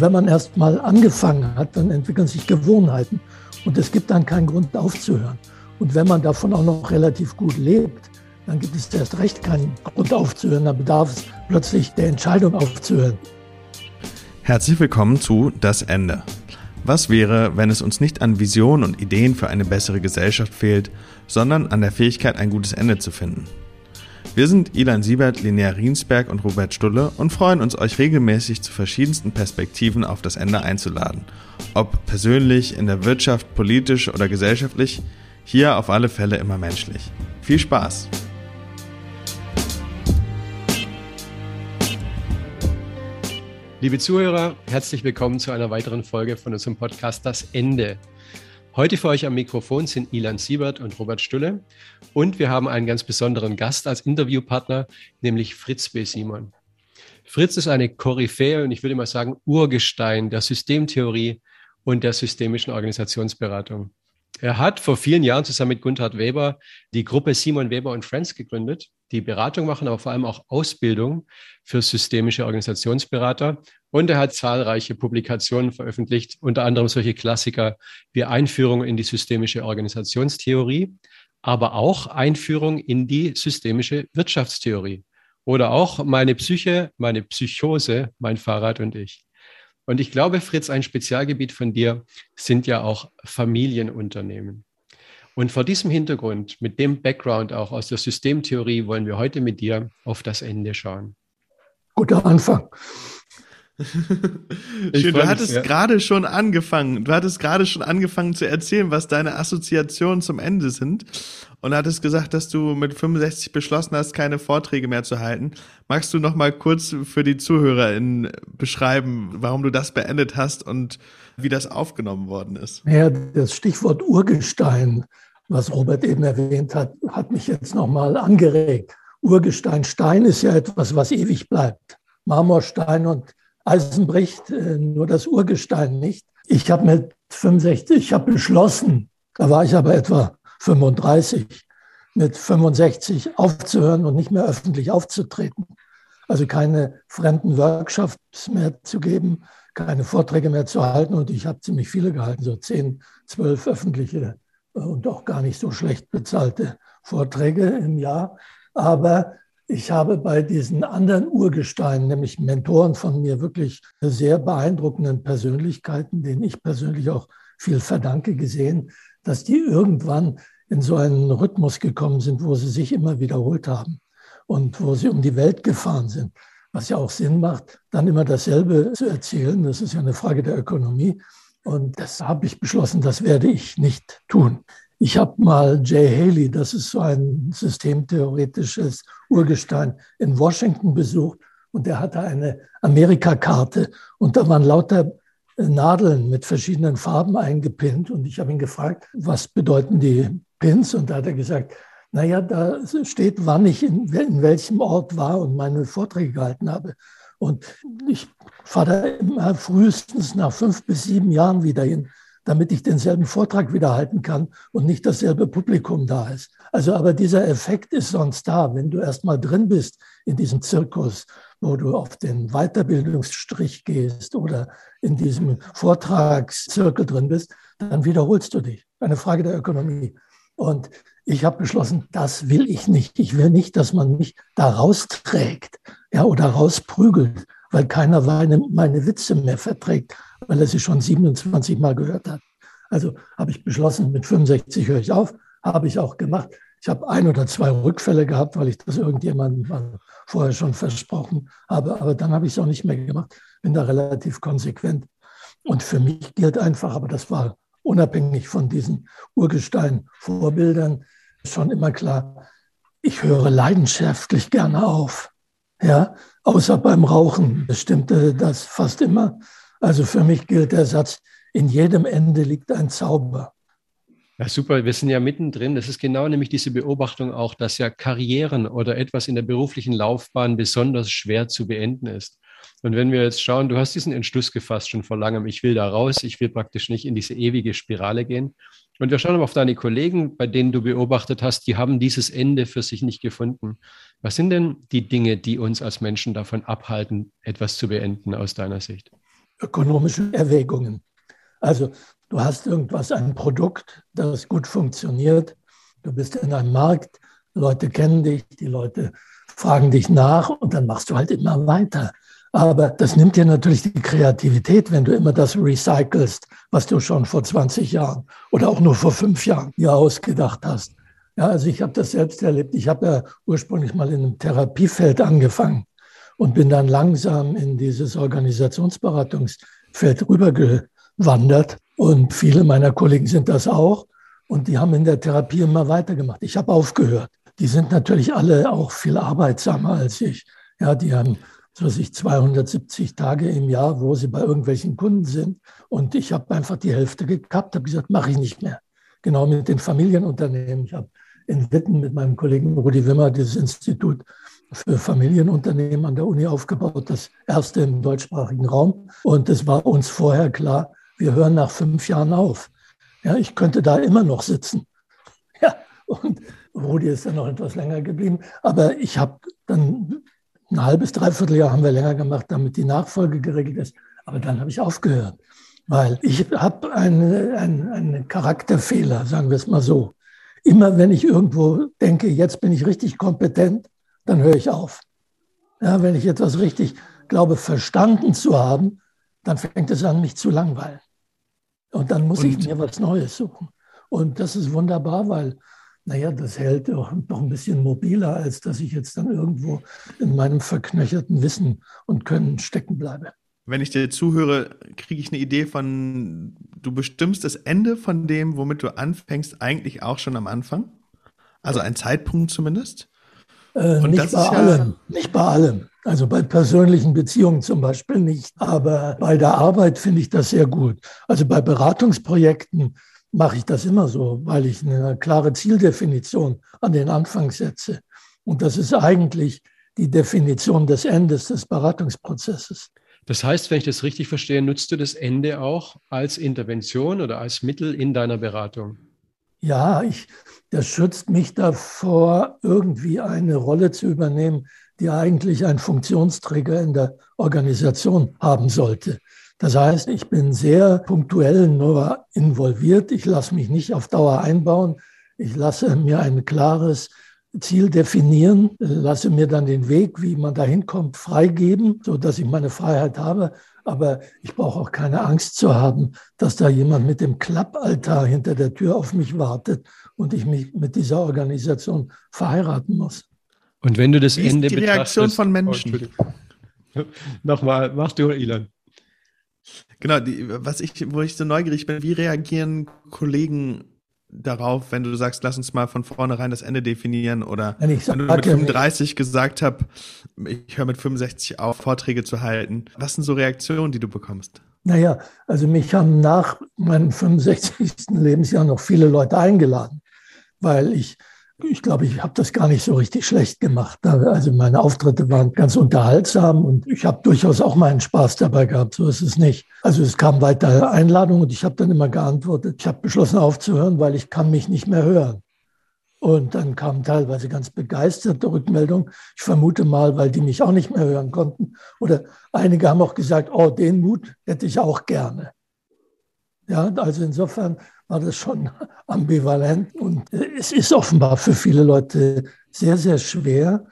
wenn man erst mal angefangen hat, dann entwickeln sich Gewohnheiten und es gibt dann keinen Grund aufzuhören. Und wenn man davon auch noch relativ gut lebt, dann gibt es erst recht keinen Grund aufzuhören. Da bedarf es plötzlich der Entscheidung aufzuhören. Herzlich willkommen zu Das Ende. Was wäre, wenn es uns nicht an Visionen und Ideen für eine bessere Gesellschaft fehlt, sondern an der Fähigkeit, ein gutes Ende zu finden? Wir sind Ilan Siebert, Linnea Riensberg und Robert Stulle und freuen uns, euch regelmäßig zu verschiedensten Perspektiven auf das Ende einzuladen. Ob persönlich, in der Wirtschaft, politisch oder gesellschaftlich, hier auf alle Fälle immer menschlich. Viel Spaß! Liebe Zuhörer, herzlich willkommen zu einer weiteren Folge von unserem Podcast Das Ende. Heute für euch am Mikrofon sind Ilan Siebert und Robert Stulle und wir haben einen ganz besonderen Gast als Interviewpartner, nämlich Fritz B. Simon. Fritz ist eine Koryphäe und ich würde mal sagen Urgestein der Systemtheorie und der systemischen Organisationsberatung. Er hat vor vielen Jahren zusammen mit Gunther Weber die Gruppe Simon Weber und Friends gegründet, die Beratung machen, aber vor allem auch Ausbildung für systemische Organisationsberater. Und er hat zahlreiche Publikationen veröffentlicht, unter anderem solche Klassiker wie Einführung in die systemische Organisationstheorie, aber auch Einführung in die systemische Wirtschaftstheorie oder auch meine Psyche, meine Psychose, mein Fahrrad und ich. Und ich glaube, Fritz, ein Spezialgebiet von dir sind ja auch Familienunternehmen. Und vor diesem Hintergrund, mit dem Background auch aus der Systemtheorie, wollen wir heute mit dir auf das Ende schauen. Guter Anfang. Schön, du hattest ja. gerade schon angefangen, du hattest gerade schon angefangen zu erzählen, was deine Assoziationen zum Ende sind und hattest gesagt, dass du mit 65 beschlossen hast, keine Vorträge mehr zu halten. Magst du noch mal kurz für die ZuhörerInnen beschreiben, warum du das beendet hast und wie das aufgenommen worden ist? Ja, das Stichwort Urgestein, was Robert eben erwähnt hat, hat mich jetzt noch mal angeregt. Urgestein, Stein ist ja etwas, was ewig bleibt. Marmorstein und Eisen bricht, äh, nur das Urgestein nicht. Ich habe mit 65, ich habe beschlossen, da war ich aber etwa 35, mit 65 aufzuhören und nicht mehr öffentlich aufzutreten. Also keine fremden Workshops mehr zu geben, keine Vorträge mehr zu halten. Und ich habe ziemlich viele gehalten, so zehn, zwölf öffentliche äh, und auch gar nicht so schlecht bezahlte Vorträge im Jahr. Aber ich habe bei diesen anderen Urgesteinen, nämlich Mentoren von mir, wirklich sehr beeindruckenden Persönlichkeiten, denen ich persönlich auch viel verdanke, gesehen, dass die irgendwann in so einen Rhythmus gekommen sind, wo sie sich immer wiederholt haben und wo sie um die Welt gefahren sind. Was ja auch Sinn macht, dann immer dasselbe zu erzählen. Das ist ja eine Frage der Ökonomie. Und das habe ich beschlossen, das werde ich nicht tun. Ich habe mal Jay Haley, das ist so ein systemtheoretisches Urgestein, in Washington besucht und der hatte eine Amerikakarte und da waren lauter Nadeln mit verschiedenen Farben eingepinnt und ich habe ihn gefragt, was bedeuten die Pins und da hat er gesagt, naja, da steht, wann ich in, in welchem Ort war und meine Vorträge gehalten habe. Und ich fahre da immer frühestens nach fünf bis sieben Jahren wieder hin damit ich denselben Vortrag wieder halten kann und nicht dasselbe Publikum da ist. Also, aber dieser Effekt ist sonst da. Wenn du erst mal drin bist in diesem Zirkus, wo du auf den Weiterbildungsstrich gehst oder in diesem Vortragszirkel drin bist, dann wiederholst du dich. Eine Frage der Ökonomie. Und ich habe beschlossen, das will ich nicht. Ich will nicht, dass man mich da rausträgt ja, oder rausprügelt, weil keiner meine, meine Witze mehr verträgt weil er sie schon 27 Mal gehört hat. Also habe ich beschlossen, mit 65 höre ich auf, habe ich auch gemacht. Ich habe ein oder zwei Rückfälle gehabt, weil ich das irgendjemandem vorher schon versprochen habe, aber dann habe ich es auch nicht mehr gemacht. Bin da relativ konsequent. Und für mich gilt einfach, aber das war unabhängig von diesen Urgestein-Vorbildern schon immer klar, ich höre leidenschaftlich gerne auf. Ja, außer beim Rauchen bestimmte das fast immer. Also für mich gilt der Satz, in jedem Ende liegt ein Zauber. Ja, super. Wir sind ja mittendrin. Das ist genau nämlich diese Beobachtung auch, dass ja Karrieren oder etwas in der beruflichen Laufbahn besonders schwer zu beenden ist. Und wenn wir jetzt schauen, du hast diesen Entschluss gefasst schon vor langem, ich will da raus, ich will praktisch nicht in diese ewige Spirale gehen. Und wir schauen aber auf deine Kollegen, bei denen du beobachtet hast, die haben dieses Ende für sich nicht gefunden. Was sind denn die Dinge, die uns als Menschen davon abhalten, etwas zu beenden aus deiner Sicht? ökonomische Erwägungen. Also du hast irgendwas, ein Produkt, das gut funktioniert. Du bist in einem Markt, Leute kennen dich, die Leute fragen dich nach und dann machst du halt immer weiter. Aber das nimmt dir natürlich die Kreativität, wenn du immer das recycelst, was du schon vor 20 Jahren oder auch nur vor fünf Jahren dir ausgedacht hast. Ja, also ich habe das selbst erlebt. Ich habe ja ursprünglich mal in einem Therapiefeld angefangen und bin dann langsam in dieses Organisationsberatungsfeld rübergewandert. Und viele meiner Kollegen sind das auch. Und die haben in der Therapie immer weitergemacht. Ich habe aufgehört. Die sind natürlich alle auch viel arbeitsamer als ich. Ja, die haben so sich 270 Tage im Jahr, wo sie bei irgendwelchen Kunden sind. Und ich habe einfach die Hälfte gekappt, habe gesagt, mache ich nicht mehr. Genau mit den Familienunternehmen. Ich habe in Witten mit meinem Kollegen Rudi Wimmer dieses Institut für Familienunternehmen an der Uni aufgebaut, das erste im deutschsprachigen Raum. Und es war uns vorher klar, wir hören nach fünf Jahren auf. Ja, ich könnte da immer noch sitzen. Ja, und Rudi ist dann noch etwas länger geblieben. Aber ich habe dann ein halbes, dreiviertel Jahr haben wir länger gemacht, damit die Nachfolge geregelt ist. Aber dann habe ich aufgehört, weil ich habe einen, einen, einen Charakterfehler, sagen wir es mal so. Immer wenn ich irgendwo denke, jetzt bin ich richtig kompetent, dann höre ich auf. Ja, wenn ich etwas richtig glaube, verstanden zu haben, dann fängt es an, mich zu langweilen. Und dann muss und, ich mir was Neues suchen. Und das ist wunderbar, weil, naja, das hält doch noch ein bisschen mobiler, als dass ich jetzt dann irgendwo in meinem verknöcherten Wissen und Können stecken bleibe. Wenn ich dir zuhöre, kriege ich eine Idee von, du bestimmst das Ende von dem, womit du anfängst, eigentlich auch schon am Anfang? Also ein Zeitpunkt zumindest? Äh, nicht bei allem, ja nicht bei allem. Also bei persönlichen Beziehungen zum Beispiel nicht. Aber bei der Arbeit finde ich das sehr gut. Also bei Beratungsprojekten mache ich das immer so, weil ich eine klare Zieldefinition an den Anfang setze. Und das ist eigentlich die Definition des Endes des Beratungsprozesses. Das heißt, wenn ich das richtig verstehe, nutzt du das Ende auch als Intervention oder als Mittel in deiner Beratung? Ja, ich, das schützt mich davor, irgendwie eine Rolle zu übernehmen, die eigentlich ein Funktionsträger in der Organisation haben sollte. Das heißt, ich bin sehr punktuell nur involviert. Ich lasse mich nicht auf Dauer einbauen. Ich lasse mir ein klares Ziel definieren, lasse mir dann den Weg, wie man da hinkommt, freigeben, sodass ich meine Freiheit habe. Aber ich brauche auch keine Angst zu haben, dass da jemand mit dem Klappaltar hinter der Tür auf mich wartet und ich mich mit dieser Organisation verheiraten muss. Und wenn du das Wie Ende ist die Reaktion von Menschen. Oh, Nochmal, mach du, Ilan. Genau, die, was ich, wo ich so neugierig bin, wie reagieren Kollegen darauf, wenn du sagst, lass uns mal von vornherein das Ende definieren oder wenn, wenn du mit 35 nicht. gesagt habe, ich höre mit 65 auf, Vorträge zu halten. Was sind so Reaktionen, die du bekommst? Naja, also mich haben nach meinem 65. Lebensjahr noch viele Leute eingeladen, weil ich ich glaube, ich habe das gar nicht so richtig schlecht gemacht. Also meine Auftritte waren ganz unterhaltsam und ich habe durchaus auch meinen Spaß dabei gehabt. So ist es nicht. Also es kam weiter Einladungen und ich habe dann immer geantwortet. Ich habe beschlossen aufzuhören, weil ich kann mich nicht mehr hören. Und dann kamen teilweise ganz begeisterte Rückmeldungen. Ich vermute mal, weil die mich auch nicht mehr hören konnten. Oder einige haben auch gesagt, oh, den Mut hätte ich auch gerne. Ja, also insofern war das schon ambivalent. Und es ist offenbar für viele Leute sehr, sehr schwer,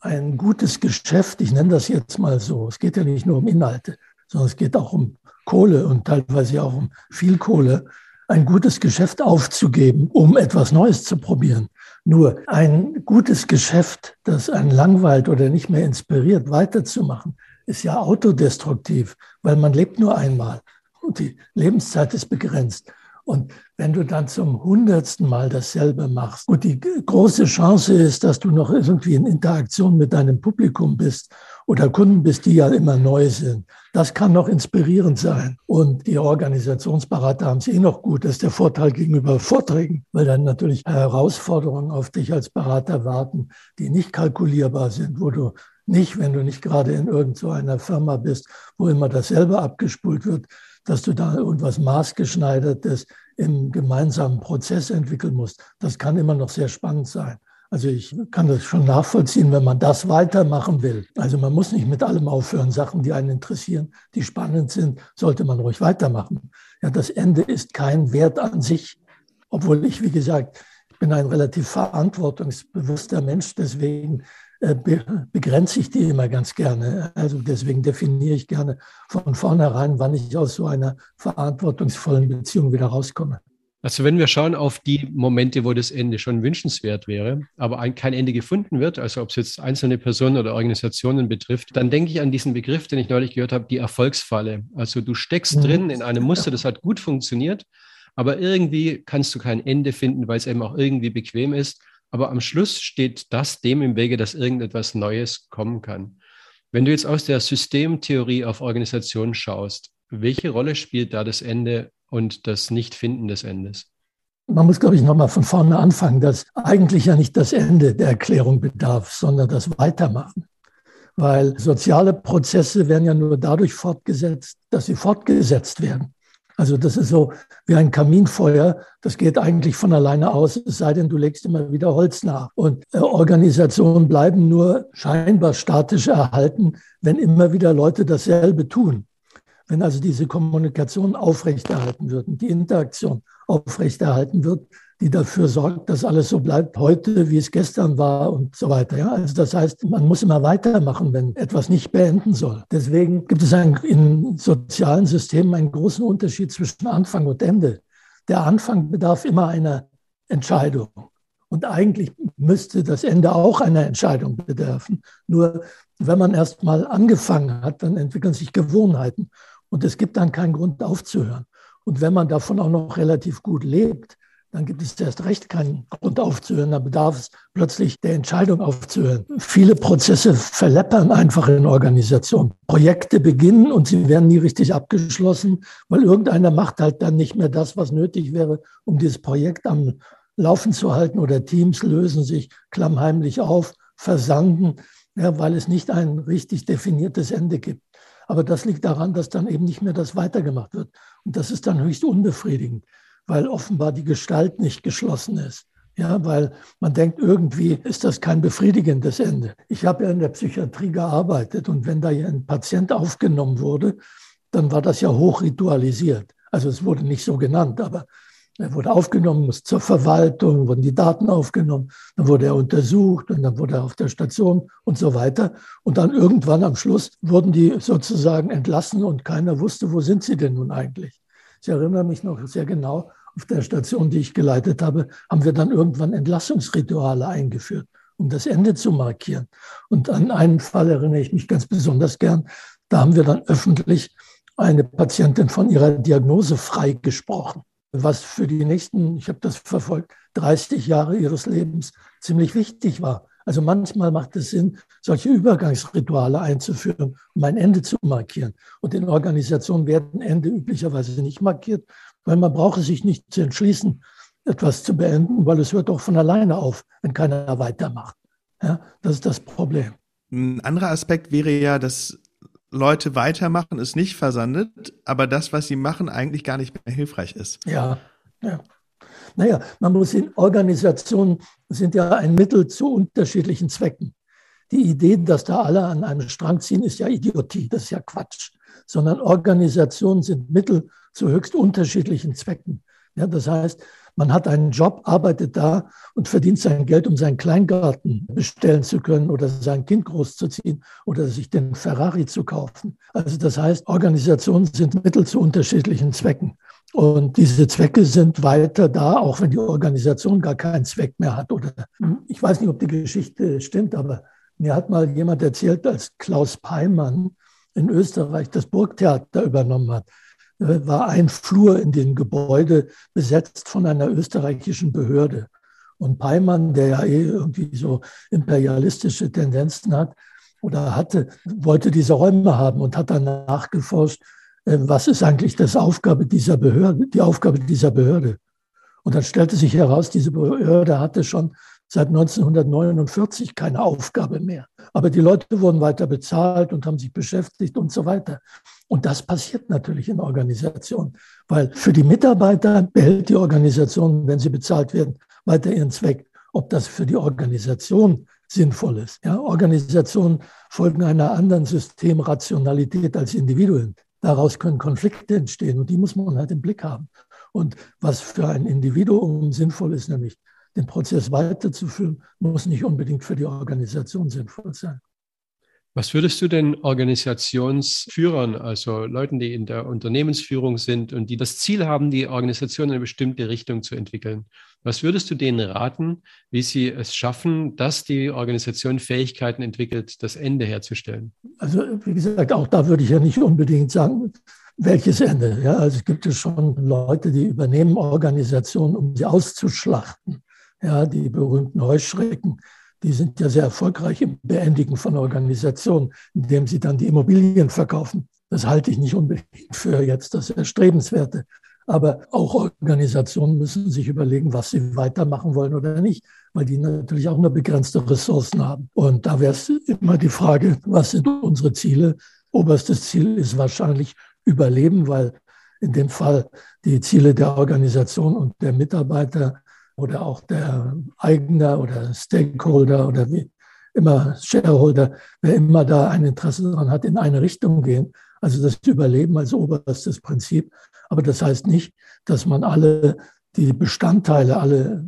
ein gutes Geschäft, ich nenne das jetzt mal so, es geht ja nicht nur um Inhalte, sondern es geht auch um Kohle und teilweise auch um viel Kohle, ein gutes Geschäft aufzugeben, um etwas Neues zu probieren. Nur ein gutes Geschäft, das einen langweilt oder nicht mehr inspiriert, weiterzumachen, ist ja autodestruktiv, weil man lebt nur einmal und die Lebenszeit ist begrenzt. Und wenn du dann zum hundertsten Mal dasselbe machst und die große Chance ist, dass du noch irgendwie in Interaktion mit deinem Publikum bist oder Kunden bist, die ja immer neu sind, das kann noch inspirierend sein. Und die Organisationsberater haben es eh noch gut. Das ist der Vorteil gegenüber Vorträgen, weil dann natürlich Herausforderungen auf dich als Berater warten, die nicht kalkulierbar sind, wo du nicht, wenn du nicht gerade in irgendeiner so Firma bist, wo immer dasselbe abgespult wird, dass du da irgendwas maßgeschneidertes im gemeinsamen Prozess entwickeln musst. Das kann immer noch sehr spannend sein. Also ich kann das schon nachvollziehen, wenn man das weitermachen will. Also man muss nicht mit allem aufhören. Sachen, die einen interessieren, die spannend sind, sollte man ruhig weitermachen. Ja, das Ende ist kein Wert an sich. Obwohl ich, wie gesagt, bin ein relativ verantwortungsbewusster Mensch. Deswegen äh, begrenze ich die immer ganz gerne. Also deswegen definiere ich gerne von vornherein, wann ich aus so einer verantwortungsvollen Beziehung wieder rauskomme. Also wenn wir schauen auf die Momente, wo das Ende schon wünschenswert wäre, aber ein, kein Ende gefunden wird, also ob es jetzt einzelne Personen oder Organisationen betrifft, dann denke ich an diesen Begriff, den ich neulich gehört habe, die Erfolgsfalle. Also du steckst mhm. drin in einem Muster, das hat gut funktioniert, aber irgendwie kannst du kein Ende finden, weil es eben auch irgendwie bequem ist. Aber am Schluss steht das dem im Wege, dass irgendetwas Neues kommen kann. Wenn du jetzt aus der Systemtheorie auf Organisationen schaust, welche Rolle spielt da das Ende und das Nichtfinden des Endes? Man muss, glaube ich, nochmal von vorne anfangen, dass eigentlich ja nicht das Ende der Erklärung bedarf, sondern das Weitermachen. Weil soziale Prozesse werden ja nur dadurch fortgesetzt, dass sie fortgesetzt werden. Also das ist so wie ein Kaminfeuer, das geht eigentlich von alleine aus, es sei denn, du legst immer wieder Holz nach. Und äh, Organisationen bleiben nur scheinbar statisch erhalten, wenn immer wieder Leute dasselbe tun. Wenn also diese Kommunikation aufrechterhalten wird und die Interaktion aufrechterhalten wird, die dafür sorgt, dass alles so bleibt heute, wie es gestern war und so weiter. Ja, also das heißt, man muss immer weitermachen, wenn etwas nicht beenden soll. Deswegen gibt es ein, in sozialen Systemen einen großen Unterschied zwischen Anfang und Ende. Der Anfang bedarf immer einer Entscheidung. Und eigentlich müsste das Ende auch einer Entscheidung bedürfen. Nur wenn man erst mal angefangen hat, dann entwickeln sich Gewohnheiten. Und es gibt dann keinen Grund aufzuhören. Und wenn man davon auch noch relativ gut lebt, dann gibt es erst recht keinen Grund aufzuhören. Da bedarf es plötzlich der Entscheidung aufzuhören. Viele Prozesse verleppern einfach in Organisationen. Projekte beginnen und sie werden nie richtig abgeschlossen, weil irgendeiner macht halt dann nicht mehr das, was nötig wäre, um dieses Projekt am Laufen zu halten oder Teams lösen sich klammheimlich auf, versanden, ja, weil es nicht ein richtig definiertes Ende gibt. Aber das liegt daran, dass dann eben nicht mehr das weitergemacht wird. Und das ist dann höchst unbefriedigend, weil offenbar die Gestalt nicht geschlossen ist. Ja, weil man denkt, irgendwie ist das kein befriedigendes Ende. Ich habe ja in der Psychiatrie gearbeitet und wenn da ein Patient aufgenommen wurde, dann war das ja hoch ritualisiert. Also es wurde nicht so genannt, aber er wurde aufgenommen, muss zur Verwaltung, wurden die Daten aufgenommen, dann wurde er untersucht und dann wurde er auf der Station und so weiter. Und dann irgendwann am Schluss wurden die sozusagen entlassen und keiner wusste, wo sind sie denn nun eigentlich. Ich erinnere mich noch sehr genau, auf der Station, die ich geleitet habe, haben wir dann irgendwann Entlassungsrituale eingeführt, um das Ende zu markieren. Und an einen Fall erinnere ich mich ganz besonders gern. Da haben wir dann öffentlich eine Patientin von ihrer Diagnose freigesprochen was für die nächsten, ich habe das verfolgt, 30 Jahre ihres Lebens ziemlich wichtig war. Also manchmal macht es Sinn, solche Übergangsrituale einzuführen, um ein Ende zu markieren. Und in Organisationen werden Ende üblicherweise nicht markiert, weil man braucht sich nicht zu entschließen, etwas zu beenden, weil es hört doch von alleine auf, wenn keiner weitermacht. Ja, das ist das Problem. Ein anderer Aspekt wäre ja, dass Leute weitermachen, es nicht versandet, aber das, was sie machen, eigentlich gar nicht mehr hilfreich ist. Ja, ja. Naja, man muss in Organisationen sind ja ein Mittel zu unterschiedlichen Zwecken. Die Idee, dass da alle an einem Strang ziehen, ist ja Idiotie, das ist ja Quatsch. Sondern Organisationen sind Mittel zu höchst unterschiedlichen Zwecken. Ja, das heißt, man hat einen Job, arbeitet da und verdient sein Geld, um seinen Kleingarten bestellen zu können oder sein Kind großzuziehen oder sich den Ferrari zu kaufen. Also das heißt, Organisationen sind Mittel zu unterschiedlichen Zwecken. Und diese Zwecke sind weiter da, auch wenn die Organisation gar keinen Zweck mehr hat. Oder ich weiß nicht, ob die Geschichte stimmt, aber mir hat mal jemand erzählt, als Klaus Peimann in Österreich das Burgtheater übernommen hat, war ein Flur in dem Gebäude besetzt von einer österreichischen Behörde. Und Peimann, der ja eh irgendwie so imperialistische Tendenzen hat oder hatte, wollte diese Räume haben und hat dann nachgeforscht, äh, was ist eigentlich das Aufgabe dieser Behörde, die Aufgabe dieser Behörde. Und dann stellte sich heraus, diese Behörde hatte schon seit 1949 keine Aufgabe mehr. Aber die Leute wurden weiter bezahlt und haben sich beschäftigt und so weiter. Und das passiert natürlich in Organisationen, weil für die Mitarbeiter behält die Organisation, wenn sie bezahlt werden, weiter ihren Zweck. ob das für die Organisation sinnvoll ist. Ja, Organisationen folgen einer anderen Systemrationalität als Individuen. Daraus können Konflikte entstehen und die muss man halt im Blick haben. Und was für ein Individuum sinnvoll ist, nämlich den Prozess weiterzuführen, muss nicht unbedingt für die Organisation sinnvoll sein. Was würdest du denn Organisationsführern, also Leuten, die in der Unternehmensführung sind und die das Ziel haben, die Organisation in eine bestimmte Richtung zu entwickeln, was würdest du denen raten, wie sie es schaffen, dass die Organisation Fähigkeiten entwickelt, das Ende herzustellen? Also wie gesagt, auch da würde ich ja nicht unbedingt sagen, welches Ende. Ja, also es gibt ja schon Leute, die übernehmen Organisationen, um sie auszuschlachten. Ja, die berühmten Heuschrecken die sind ja sehr erfolgreich im Beendigen von Organisationen, indem sie dann die Immobilien verkaufen. Das halte ich nicht unbedingt für jetzt das Erstrebenswerte. Aber auch Organisationen müssen sich überlegen, was sie weitermachen wollen oder nicht, weil die natürlich auch nur begrenzte Ressourcen haben. Und da wäre es immer die Frage, was sind unsere Ziele? Oberstes Ziel ist wahrscheinlich Überleben, weil in dem Fall die Ziele der Organisation und der Mitarbeiter oder auch der Eigner oder Stakeholder oder wie immer Shareholder, wer immer da ein Interesse daran hat, in eine Richtung gehen. Also das Überleben als oberstes Prinzip. Aber das heißt nicht, dass man alle die Bestandteile, alle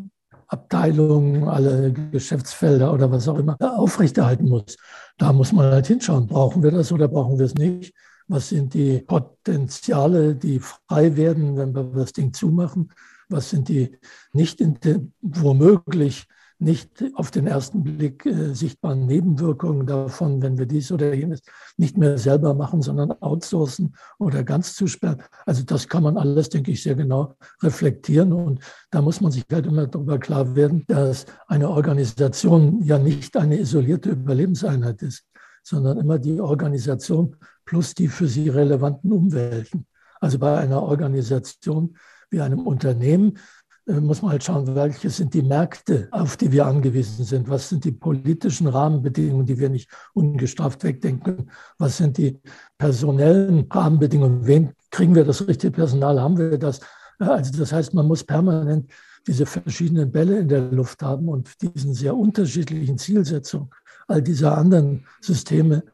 Abteilungen, alle Geschäftsfelder oder was auch immer aufrechterhalten muss. Da muss man halt hinschauen, brauchen wir das oder brauchen wir es nicht? Was sind die Potenziale, die frei werden, wenn wir das Ding zumachen? Was sind die nicht den, womöglich nicht auf den ersten Blick äh, sichtbaren Nebenwirkungen davon, wenn wir dies oder jenes nicht mehr selber machen, sondern outsourcen oder ganz zusperren. Also das kann man alles, denke ich, sehr genau reflektieren. Und da muss man sich halt immer darüber klar werden, dass eine Organisation ja nicht eine isolierte Überlebenseinheit ist, sondern immer die Organisation plus die für sie relevanten Umwelten. Also bei einer Organisation wie einem Unternehmen äh, muss man halt schauen, welche sind die Märkte, auf die wir angewiesen sind. Was sind die politischen Rahmenbedingungen, die wir nicht ungestraft wegdenken? Was sind die personellen Rahmenbedingungen? Wen kriegen wir das richtige Personal? Haben wir das? Also das heißt, man muss permanent diese verschiedenen Bälle in der Luft haben und diesen sehr unterschiedlichen Zielsetzungen all dieser anderen Systeme,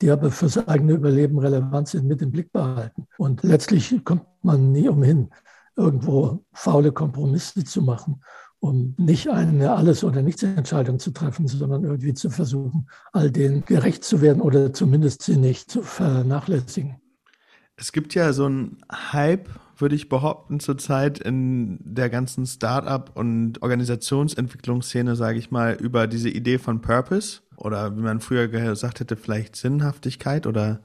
die aber fürs eigene Überleben relevant sind, mit im Blick behalten. Und letztlich kommt man nie umhin, irgendwo faule Kompromisse zu machen, um nicht eine Alles- oder Nichts-Entscheidung zu treffen, sondern irgendwie zu versuchen, all denen gerecht zu werden oder zumindest sie nicht zu vernachlässigen. Es gibt ja so einen Hype, würde ich behaupten, zurzeit in der ganzen Startup- und Organisationsentwicklungsszene, sage ich mal, über diese Idee von Purpose oder wie man früher gesagt hätte, vielleicht Sinnhaftigkeit oder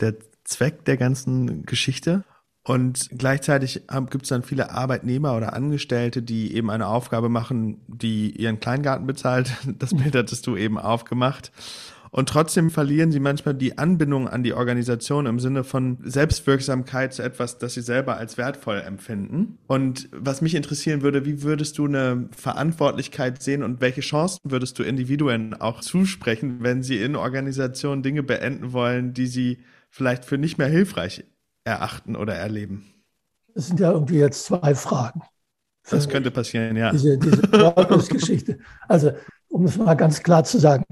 der Zweck der ganzen Geschichte. Und gleichzeitig gibt es dann viele Arbeitnehmer oder Angestellte, die eben eine Aufgabe machen, die ihren Kleingarten bezahlt. Das Bild hattest du eben aufgemacht. Und trotzdem verlieren sie manchmal die Anbindung an die Organisation im Sinne von Selbstwirksamkeit zu etwas, das sie selber als wertvoll empfinden. Und was mich interessieren würde, wie würdest du eine Verantwortlichkeit sehen und welche Chancen würdest du Individuen auch zusprechen, wenn sie in Organisationen Dinge beenden wollen, die sie vielleicht für nicht mehr hilfreich erachten oder erleben? Das sind ja irgendwie jetzt zwei Fragen. Das könnte passieren, ja. Diese, diese Geschichte. Also, um es mal ganz klar zu sagen,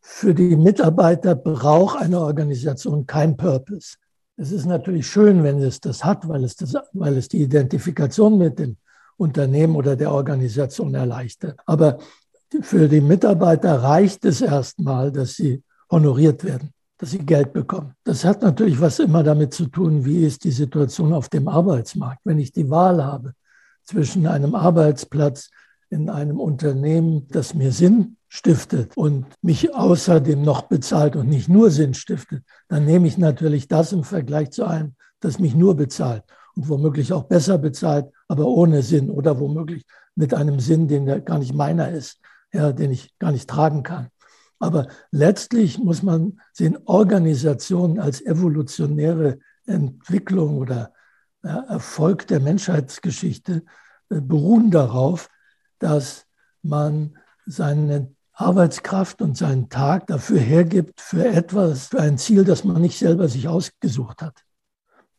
für die Mitarbeiter braucht eine Organisation kein Purpose. Es ist natürlich schön, wenn es das hat, weil es, das, weil es die Identifikation mit dem Unternehmen oder der Organisation erleichtert. Aber für die Mitarbeiter reicht es erstmal, dass sie honoriert werden dass sie Geld bekommen. Das hat natürlich was immer damit zu tun, wie ist die Situation auf dem Arbeitsmarkt. Wenn ich die Wahl habe zwischen einem Arbeitsplatz in einem Unternehmen, das mir Sinn stiftet und mich außerdem noch bezahlt und nicht nur Sinn stiftet, dann nehme ich natürlich das im Vergleich zu einem, das mich nur bezahlt und womöglich auch besser bezahlt, aber ohne Sinn oder womöglich mit einem Sinn, den gar nicht meiner ist, ja, den ich gar nicht tragen kann. Aber letztlich muss man sehen, Organisationen als evolutionäre Entwicklung oder Erfolg der Menschheitsgeschichte äh, beruhen darauf, dass man seine Arbeitskraft und seinen Tag dafür hergibt, für etwas, für ein Ziel, das man nicht selber sich ausgesucht hat.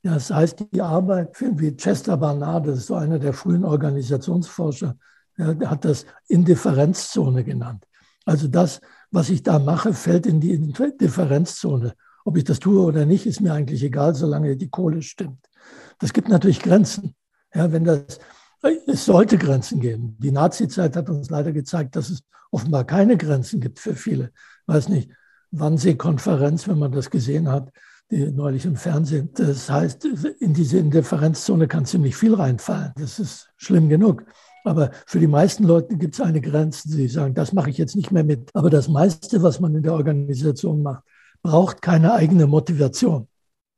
Das heißt, die Arbeit, wie Chester Barnard, das ist so einer der frühen Organisationsforscher, Er hat das Indifferenzzone genannt. Also das, was ich da mache, fällt in die Differenzzone. Ob ich das tue oder nicht, ist mir eigentlich egal, solange die Kohle stimmt. Das gibt natürlich Grenzen. Ja, wenn das, es sollte Grenzen geben. Die Nazi-Zeit hat uns leider gezeigt, dass es offenbar keine Grenzen gibt für viele. Ich weiß nicht, Wannsee-Konferenz, wenn man das gesehen hat, die neulich im Fernsehen. Das heißt, in diese Indifferenzzone kann ziemlich viel reinfallen. Das ist schlimm genug. Aber für die meisten Leute gibt es eine Grenze. Sie sagen, das mache ich jetzt nicht mehr mit. Aber das meiste, was man in der Organisation macht, braucht keine eigene Motivation.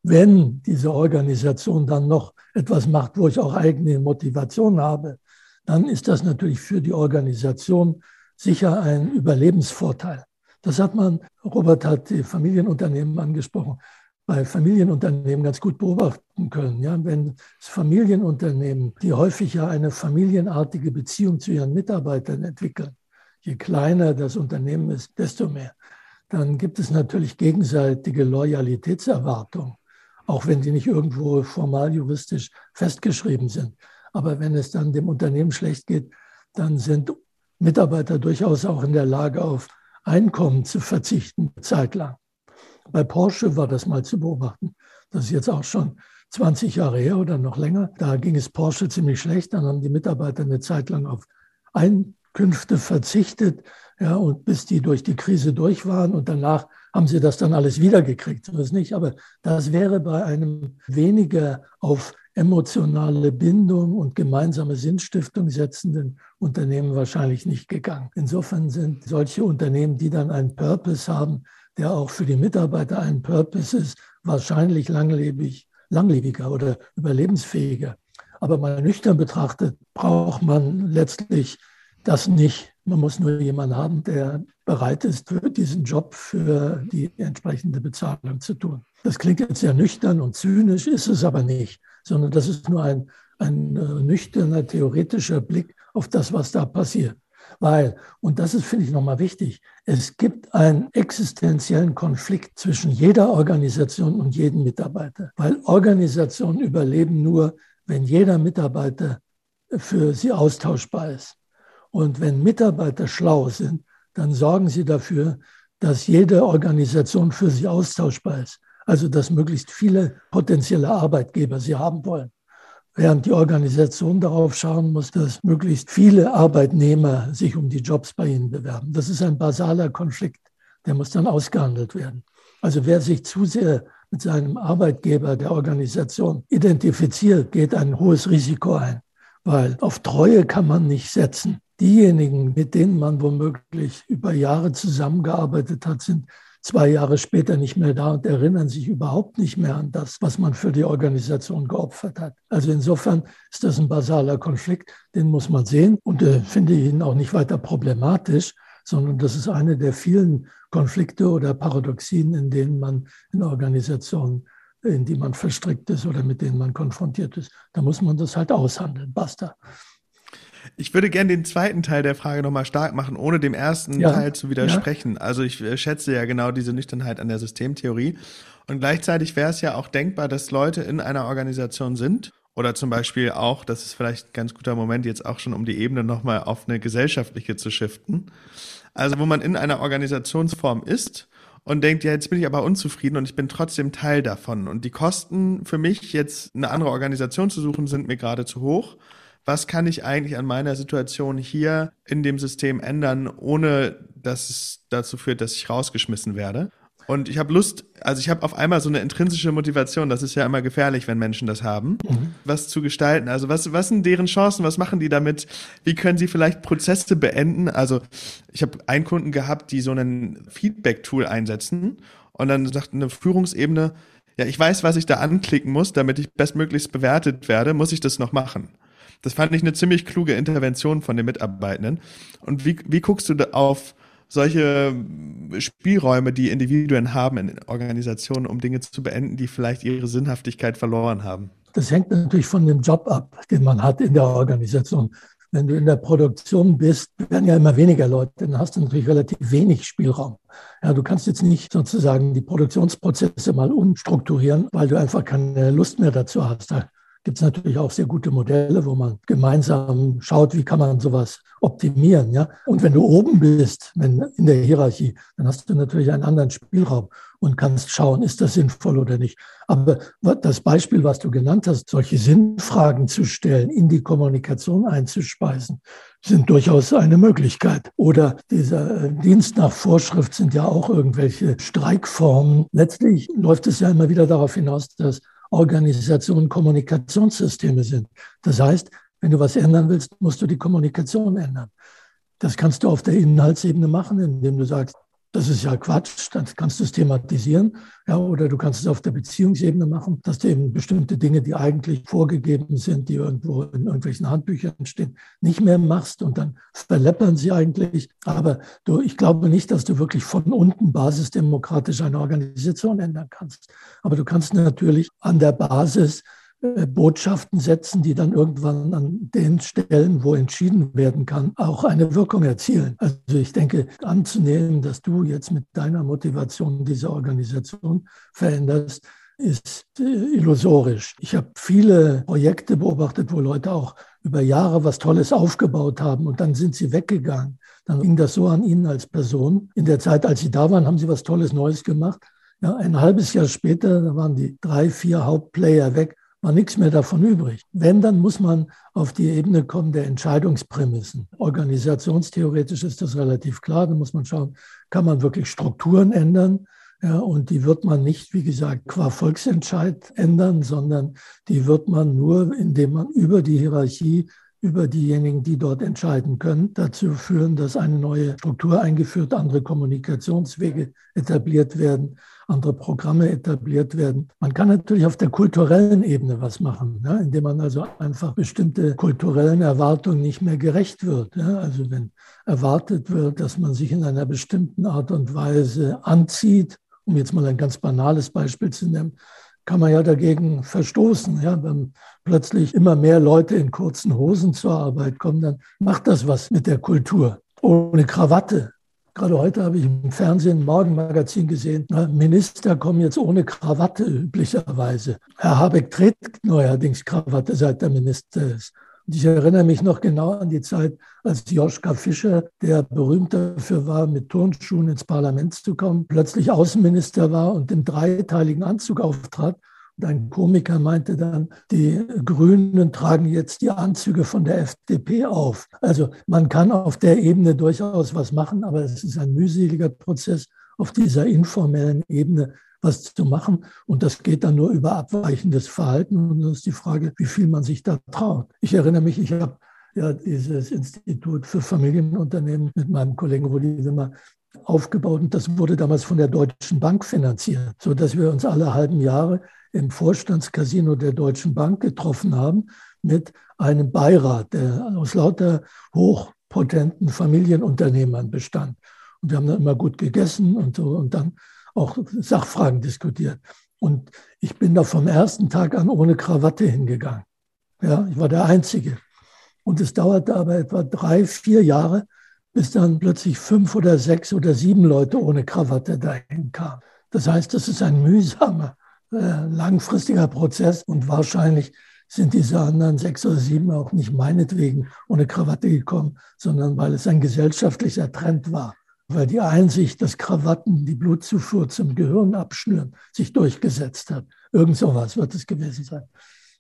Wenn diese Organisation dann noch etwas macht, wo ich auch eigene Motivation habe, dann ist das natürlich für die Organisation sicher ein Überlebensvorteil. Das hat man, Robert hat die Familienunternehmen angesprochen, bei Familienunternehmen ganz gut beobachten können. Ja, wenn Familienunternehmen, die häufig ja eine familienartige Beziehung zu ihren Mitarbeitern entwickeln, je kleiner das Unternehmen ist, desto mehr, dann gibt es natürlich gegenseitige Loyalitätserwartungen, auch wenn die nicht irgendwo formal juristisch festgeschrieben sind. Aber wenn es dann dem Unternehmen schlecht geht, dann sind Mitarbeiter durchaus auch in der Lage, auf Einkommen zu verzichten, zeitlang. Bei Porsche war das mal zu beobachten. Das ist jetzt auch schon 20 Jahre her oder noch länger. Da ging es Porsche ziemlich schlecht. Dann haben die Mitarbeiter eine Zeit lang auf Einkünfte verzichtet, ja, und bis die durch die Krise durch waren. Und danach haben sie das dann alles wiedergekriegt. So ist nicht. Aber das wäre bei einem weniger auf emotionale Bindung und gemeinsame Sinnstiftung setzenden Unternehmen wahrscheinlich nicht gegangen. Insofern sind solche Unternehmen, die dann einen Purpose haben, der auch für die Mitarbeiter einen Purpose ist, wahrscheinlich langlebig, langlebiger oder überlebensfähiger. Aber mal nüchtern betrachtet braucht man letztlich das nicht. Man muss nur jemanden haben, der bereit ist, diesen Job für die entsprechende Bezahlung zu tun. Das klingt jetzt sehr nüchtern und zynisch, ist es aber nicht sondern das ist nur ein, ein äh, nüchterner, theoretischer Blick auf das, was da passiert. Weil, und das ist, finde ich, nochmal wichtig, es gibt einen existenziellen Konflikt zwischen jeder Organisation und jedem Mitarbeiter. Weil Organisationen überleben nur, wenn jeder Mitarbeiter für sie austauschbar ist. Und wenn Mitarbeiter schlau sind, dann sorgen sie dafür, dass jede Organisation für sie austauschbar ist also dass möglichst viele potenzielle Arbeitgeber sie haben wollen. Während die Organisation darauf schauen muss, dass möglichst viele Arbeitnehmer sich um die Jobs bei ihnen bewerben. Das ist ein basaler Konflikt, der muss dann ausgehandelt werden. Also wer sich zu sehr mit seinem Arbeitgeber der Organisation identifiziert, geht ein hohes Risiko ein, weil auf Treue kann man nicht setzen. Diejenigen, mit denen man womöglich über Jahre zusammengearbeitet hat, sind zwei Jahre später nicht mehr da und erinnern sich überhaupt nicht mehr an das, was man für die Organisation geopfert hat. Also insofern ist das ein basaler Konflikt, den muss man sehen und äh, finde ihn auch nicht weiter problematisch, sondern das ist eine der vielen Konflikte oder Paradoxien, in denen man in Organisationen in die man verstrickt ist oder mit denen man konfrontiert ist. Da muss man das halt aushandeln. Basta. Ich würde gerne den zweiten Teil der Frage nochmal stark machen, ohne dem ersten ja. Teil zu widersprechen. Ja. Also ich äh, schätze ja genau diese Nüchternheit an der Systemtheorie. Und gleichzeitig wäre es ja auch denkbar, dass Leute in einer Organisation sind oder zum Beispiel auch, das ist vielleicht ein ganz guter Moment, jetzt auch schon um die Ebene nochmal auf eine gesellschaftliche zu shiften. Also wo man in einer Organisationsform ist und denkt, ja, jetzt bin ich aber unzufrieden und ich bin trotzdem Teil davon. Und die Kosten für mich, jetzt eine andere Organisation zu suchen, sind mir gerade zu hoch was kann ich eigentlich an meiner Situation hier in dem System ändern, ohne dass es dazu führt, dass ich rausgeschmissen werde. Und ich habe Lust, also ich habe auf einmal so eine intrinsische Motivation, das ist ja immer gefährlich, wenn Menschen das haben, mhm. was zu gestalten. Also was, was sind deren Chancen, was machen die damit? Wie können sie vielleicht Prozesse beenden? Also ich habe einen Kunden gehabt, die so ein Feedback-Tool einsetzen und dann sagt eine Führungsebene, ja, ich weiß, was ich da anklicken muss, damit ich bestmöglichst bewertet werde, muss ich das noch machen? Das fand ich eine ziemlich kluge Intervention von den Mitarbeitenden. Und wie, wie guckst du auf solche Spielräume, die Individuen haben in Organisationen, um Dinge zu beenden, die vielleicht ihre Sinnhaftigkeit verloren haben? Das hängt natürlich von dem Job ab, den man hat in der Organisation. Wenn du in der Produktion bist, werden ja immer weniger Leute, dann hast du natürlich relativ wenig Spielraum. Ja, du kannst jetzt nicht sozusagen die Produktionsprozesse mal umstrukturieren, weil du einfach keine Lust mehr dazu hast. Da gibt es natürlich auch sehr gute Modelle, wo man gemeinsam schaut, wie kann man sowas optimieren. Ja? Und wenn du oben bist, wenn in der Hierarchie, dann hast du natürlich einen anderen Spielraum und kannst schauen, ist das sinnvoll oder nicht. Aber das Beispiel, was du genannt hast, solche Sinnfragen zu stellen, in die Kommunikation einzuspeisen, sind durchaus eine Möglichkeit. Oder dieser äh, Dienst nach Vorschrift sind ja auch irgendwelche Streikformen. Letztlich läuft es ja immer wieder darauf hinaus, dass Organisationen Kommunikationssysteme sind. Das heißt, wenn du was ändern willst, musst du die Kommunikation ändern. Das kannst du auf der Inhaltsebene machen, indem du sagst, das ist ja Quatsch, dann kannst du es thematisieren. Ja, oder du kannst es auf der Beziehungsebene machen, dass du eben bestimmte Dinge, die eigentlich vorgegeben sind, die irgendwo in irgendwelchen Handbüchern stehen, nicht mehr machst und dann verleppern sie eigentlich. Aber du, ich glaube nicht, dass du wirklich von unten basisdemokratisch eine Organisation ändern kannst. Aber du kannst natürlich an der Basis Botschaften setzen, die dann irgendwann an den Stellen, wo entschieden werden kann, auch eine Wirkung erzielen. Also ich denke, anzunehmen, dass du jetzt mit deiner Motivation diese Organisation veränderst, ist äh, illusorisch. Ich habe viele Projekte beobachtet, wo Leute auch über Jahre was Tolles aufgebaut haben und dann sind sie weggegangen. Dann ging das so an ihnen als Person. In der Zeit, als sie da waren, haben sie was Tolles Neues gemacht. Ja, ein halbes Jahr später, waren die drei, vier Hauptplayer weg war nichts mehr davon übrig. Wenn, dann muss man auf die Ebene kommen der Entscheidungsprämissen. Organisationstheoretisch ist das relativ klar. Da muss man schauen, kann man wirklich Strukturen ändern? Ja, und die wird man nicht, wie gesagt, qua Volksentscheid ändern, sondern die wird man nur, indem man über die Hierarchie über diejenigen, die dort entscheiden können, dazu führen, dass eine neue Struktur eingeführt, andere Kommunikationswege etabliert werden, andere Programme etabliert werden. Man kann natürlich auf der kulturellen Ebene was machen, ja, indem man also einfach bestimmte kulturellen Erwartungen nicht mehr gerecht wird. Ja. Also wenn erwartet wird, dass man sich in einer bestimmten Art und Weise anzieht, um jetzt mal ein ganz banales Beispiel zu nennen, kann man ja dagegen verstoßen. Ja, wenn plötzlich immer mehr Leute in kurzen Hosen zur Arbeit kommen, dann macht das was mit der Kultur. Ohne Krawatte Gerade heute habe ich im Fernsehen Morgenmagazin gesehen, Minister kommen jetzt ohne Krawatte üblicherweise. Herr Habeck trägt neuerdings Krawatte, seit er Minister ist. Und ich erinnere mich noch genau an die Zeit, als Joschka Fischer, der berühmt dafür war, mit Turnschuhen ins Parlament zu kommen, plötzlich Außenminister war und im dreiteiligen Anzug auftrat ein Komiker meinte dann, die Grünen tragen jetzt die Anzüge von der FDP auf. Also man kann auf der Ebene durchaus was machen, aber es ist ein mühseliger Prozess, auf dieser informellen Ebene was zu machen. Und das geht dann nur über abweichendes Verhalten. Und das ist die Frage, wie viel man sich da traut. Ich erinnere mich, ich habe ja dieses Institut für Familienunternehmen mit meinem Kollegen Rudi Wimmer aufgebaut und das wurde damals von der Deutschen Bank finanziert, sodass wir uns alle halben Jahre im Vorstandscasino der Deutschen Bank getroffen haben mit einem Beirat, der aus lauter hochpotenten Familienunternehmern bestand. Und wir haben dann immer gut gegessen und so und dann auch Sachfragen diskutiert. Und ich bin da vom ersten Tag an ohne Krawatte hingegangen. Ja, ich war der Einzige. Und es dauerte aber etwa drei, vier Jahre, bis dann plötzlich fünf oder sechs oder sieben Leute ohne Krawatte dahin kamen. Das heißt, das ist ein mühsamer langfristiger Prozess und wahrscheinlich sind diese anderen sechs oder sieben auch nicht meinetwegen ohne Krawatte gekommen, sondern weil es ein gesellschaftlicher Trend war. Weil die Einsicht, dass Krawatten die Blutzufuhr zum Gehirn abschnüren, sich durchgesetzt hat. Irgend sowas wird es gewesen sein.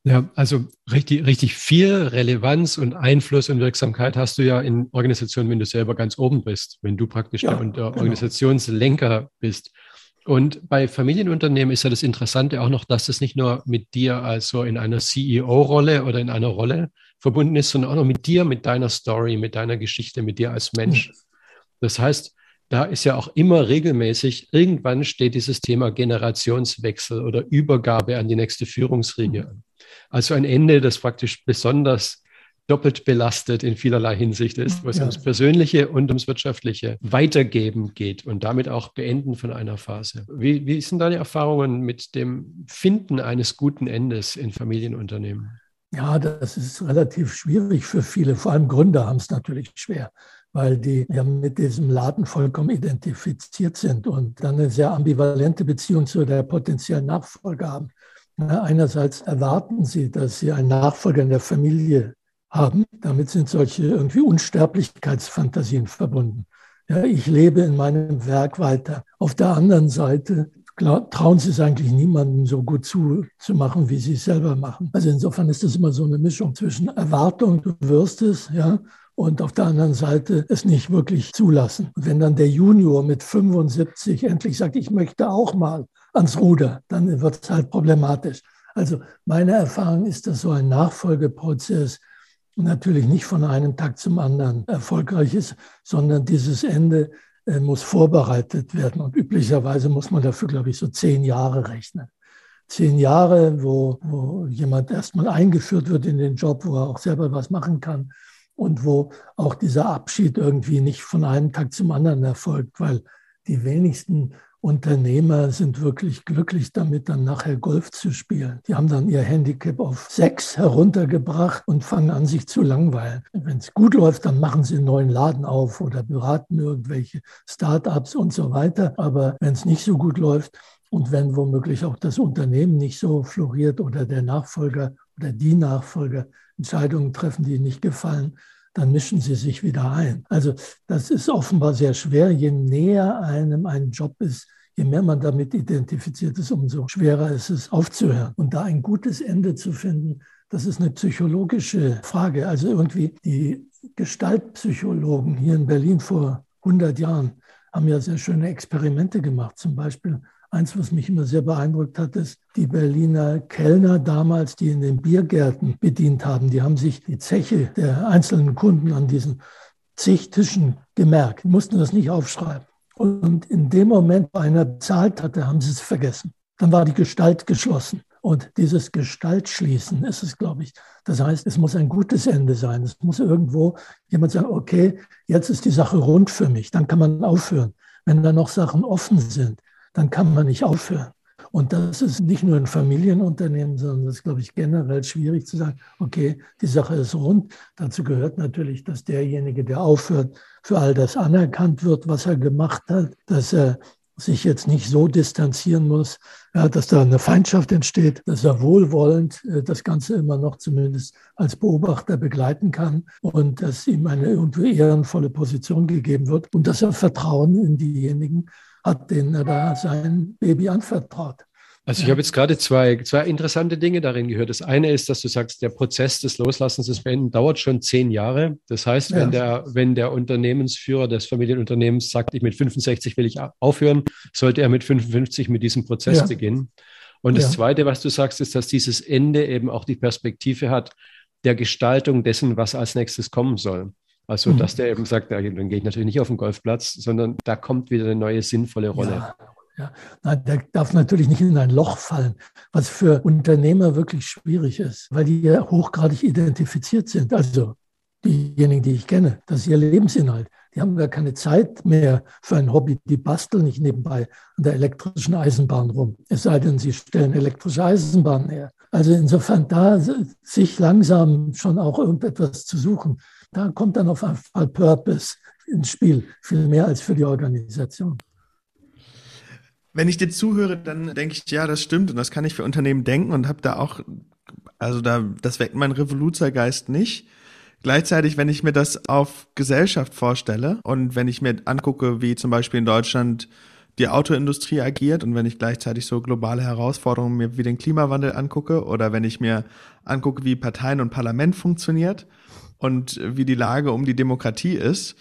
Ja, also richtig, richtig viel Relevanz und Einfluss und Wirksamkeit hast du ja in Organisationen, wenn du selber ganz oben bist, wenn du praktisch ja, der, der genau. Organisationslenker bist. Und bei Familienunternehmen ist ja das Interessante auch noch, dass es nicht nur mit dir also in einer CEO-Rolle oder in einer Rolle verbunden ist, sondern auch noch mit dir, mit deiner Story, mit deiner Geschichte, mit dir als Mensch. Das heißt, da ist ja auch immer regelmäßig, irgendwann steht dieses Thema Generationswechsel oder Übergabe an die nächste Führungsriege an. Also ein Ende, das praktisch besonders doppelt belastet in vielerlei Hinsicht ist, wo es ja. ums Persönliche und ums Wirtschaftliche Weitergeben geht und damit auch Beenden von einer Phase. Wie, wie sind deine Erfahrungen mit dem Finden eines guten Endes in Familienunternehmen? Ja, das ist relativ schwierig für viele. Vor allem Gründer haben es natürlich schwer, weil die ja mit diesem Laden vollkommen identifiziert sind und dann eine sehr ambivalente Beziehung zu der potenziellen Nachfolge haben. Einerseits erwarten sie, dass sie einen Nachfolger in der Familie haben. Damit sind solche irgendwie Unsterblichkeitsfantasien verbunden. Ja, ich lebe in meinem Werk weiter. Auf der anderen Seite trauen sie es eigentlich niemandem so gut zu, zu machen, wie sie es selber machen. Also insofern ist das immer so eine Mischung zwischen Erwartung, du wirst es, ja, und auf der anderen Seite es nicht wirklich zulassen. Und wenn dann der Junior mit 75 endlich sagt, ich möchte auch mal ans Ruder, dann wird es halt problematisch. Also meine Erfahrung ist, dass so ein Nachfolgeprozess natürlich nicht von einem Tag zum anderen erfolgreich ist, sondern dieses Ende äh, muss vorbereitet werden. Und üblicherweise muss man dafür, glaube ich, so zehn Jahre rechnen. Zehn Jahre, wo, wo jemand erstmal eingeführt wird in den Job, wo er auch selber was machen kann und wo auch dieser Abschied irgendwie nicht von einem Tag zum anderen erfolgt, weil die wenigsten Unternehmer sind wirklich glücklich damit, dann nachher Golf zu spielen. Die haben dann ihr Handicap auf sechs heruntergebracht und fangen an, sich zu langweilen. Wenn es gut läuft, dann machen sie einen neuen Laden auf oder beraten irgendwelche Start-ups und so weiter. Aber wenn es nicht so gut läuft und wenn womöglich auch das Unternehmen nicht so floriert oder der Nachfolger oder die Nachfolger Entscheidungen treffen, die ihnen nicht gefallen, dann mischen sie sich wieder ein. Also das ist offenbar sehr schwer. Je näher einem ein Job ist, je mehr man damit identifiziert ist, umso schwerer ist es aufzuhören. Und da ein gutes Ende zu finden, das ist eine psychologische Frage. Also irgendwie die Gestaltpsychologen hier in Berlin vor 100 Jahren haben ja sehr schöne Experimente gemacht. Zum Beispiel Eins, was mich immer sehr beeindruckt hat, ist die Berliner Kellner damals, die in den Biergärten bedient haben. Die haben sich die Zeche der einzelnen Kunden an diesen zig Tischen gemerkt, mussten das nicht aufschreiben. Und in dem Moment, wo einer bezahlt hatte, haben sie es vergessen. Dann war die Gestalt geschlossen. Und dieses Gestaltschließen ist es, glaube ich. Das heißt, es muss ein gutes Ende sein. Es muss irgendwo jemand sagen, okay, jetzt ist die Sache rund für mich. Dann kann man aufhören. Wenn da noch Sachen offen sind, dann kann man nicht aufhören. Und das ist nicht nur ein Familienunternehmen, sondern das ist, glaube ich, generell schwierig zu sagen, okay, die Sache ist rund. Dazu gehört natürlich, dass derjenige, der aufhört, für all das anerkannt wird, was er gemacht hat, dass er sich jetzt nicht so distanzieren muss, ja, dass da eine Feindschaft entsteht, dass er wohlwollend äh, das Ganze immer noch zumindest als Beobachter begleiten kann und dass ihm eine irgendwie ehrenvolle Position gegeben wird und dass er Vertrauen in diejenigen hat, denen er da sein Baby anvertraut. Also ich habe jetzt gerade zwei, zwei interessante Dinge darin gehört. Das eine ist, dass du sagst, der Prozess des Loslassens des Beenden dauert schon zehn Jahre. Das heißt, wenn, ja. der, wenn der Unternehmensführer des Familienunternehmens sagt, ich mit 65 will ich aufhören, sollte er mit 55 mit diesem Prozess ja. beginnen. Und das ja. Zweite, was du sagst, ist, dass dieses Ende eben auch die Perspektive hat der Gestaltung dessen, was als nächstes kommen soll. Also, dass der eben sagt, ja, dann gehe ich natürlich nicht auf den Golfplatz, sondern da kommt wieder eine neue sinnvolle Rolle. Ja. Ja, Nein, der darf natürlich nicht in ein Loch fallen, was für Unternehmer wirklich schwierig ist, weil die ja hochgradig identifiziert sind. Also diejenigen, die ich kenne, das ist ihr Lebensinhalt. Die haben gar keine Zeit mehr für ein Hobby. Die basteln nicht nebenbei an der elektrischen Eisenbahn rum. Es sei denn, sie stellen elektrische Eisenbahnen her. Also insofern da sich langsam schon auch irgendetwas zu suchen, da kommt dann auf einmal Purpose ins Spiel, viel mehr als für die Organisation. Wenn ich dir zuhöre, dann denke ich, ja, das stimmt und das kann ich für Unternehmen denken und habe da auch, also da, das weckt meinen Revoluzergeist nicht. Gleichzeitig, wenn ich mir das auf Gesellschaft vorstelle und wenn ich mir angucke, wie zum Beispiel in Deutschland die Autoindustrie agiert und wenn ich gleichzeitig so globale Herausforderungen mir wie den Klimawandel angucke oder wenn ich mir angucke, wie Parteien und Parlament funktioniert und wie die Lage um die Demokratie ist,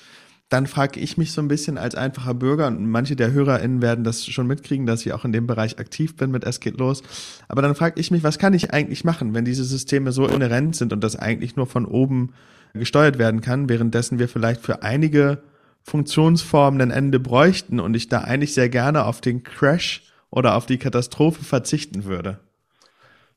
dann frage ich mich so ein bisschen als einfacher Bürger, und manche der HörerInnen werden das schon mitkriegen, dass ich auch in dem Bereich aktiv bin mit Es geht los. Aber dann frage ich mich, was kann ich eigentlich machen, wenn diese Systeme so inhärent sind und das eigentlich nur von oben gesteuert werden kann, währenddessen wir vielleicht für einige Funktionsformen ein Ende bräuchten und ich da eigentlich sehr gerne auf den Crash oder auf die Katastrophe verzichten würde.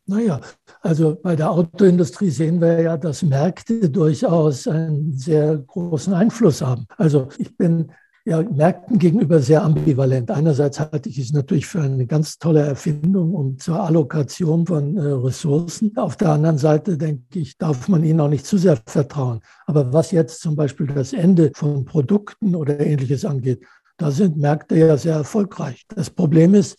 Naja, also bei der Autoindustrie sehen wir ja, dass Märkte durchaus einen sehr großen Einfluss haben. Also ich bin ja, Märkten gegenüber sehr ambivalent. Einerseits halte ich es natürlich für eine ganz tolle Erfindung um zur Allokation von äh, Ressourcen. Auf der anderen Seite denke ich, darf man ihnen auch nicht zu sehr vertrauen. Aber was jetzt zum Beispiel das Ende von Produkten oder ähnliches angeht, da sind Märkte ja sehr erfolgreich. Das Problem ist,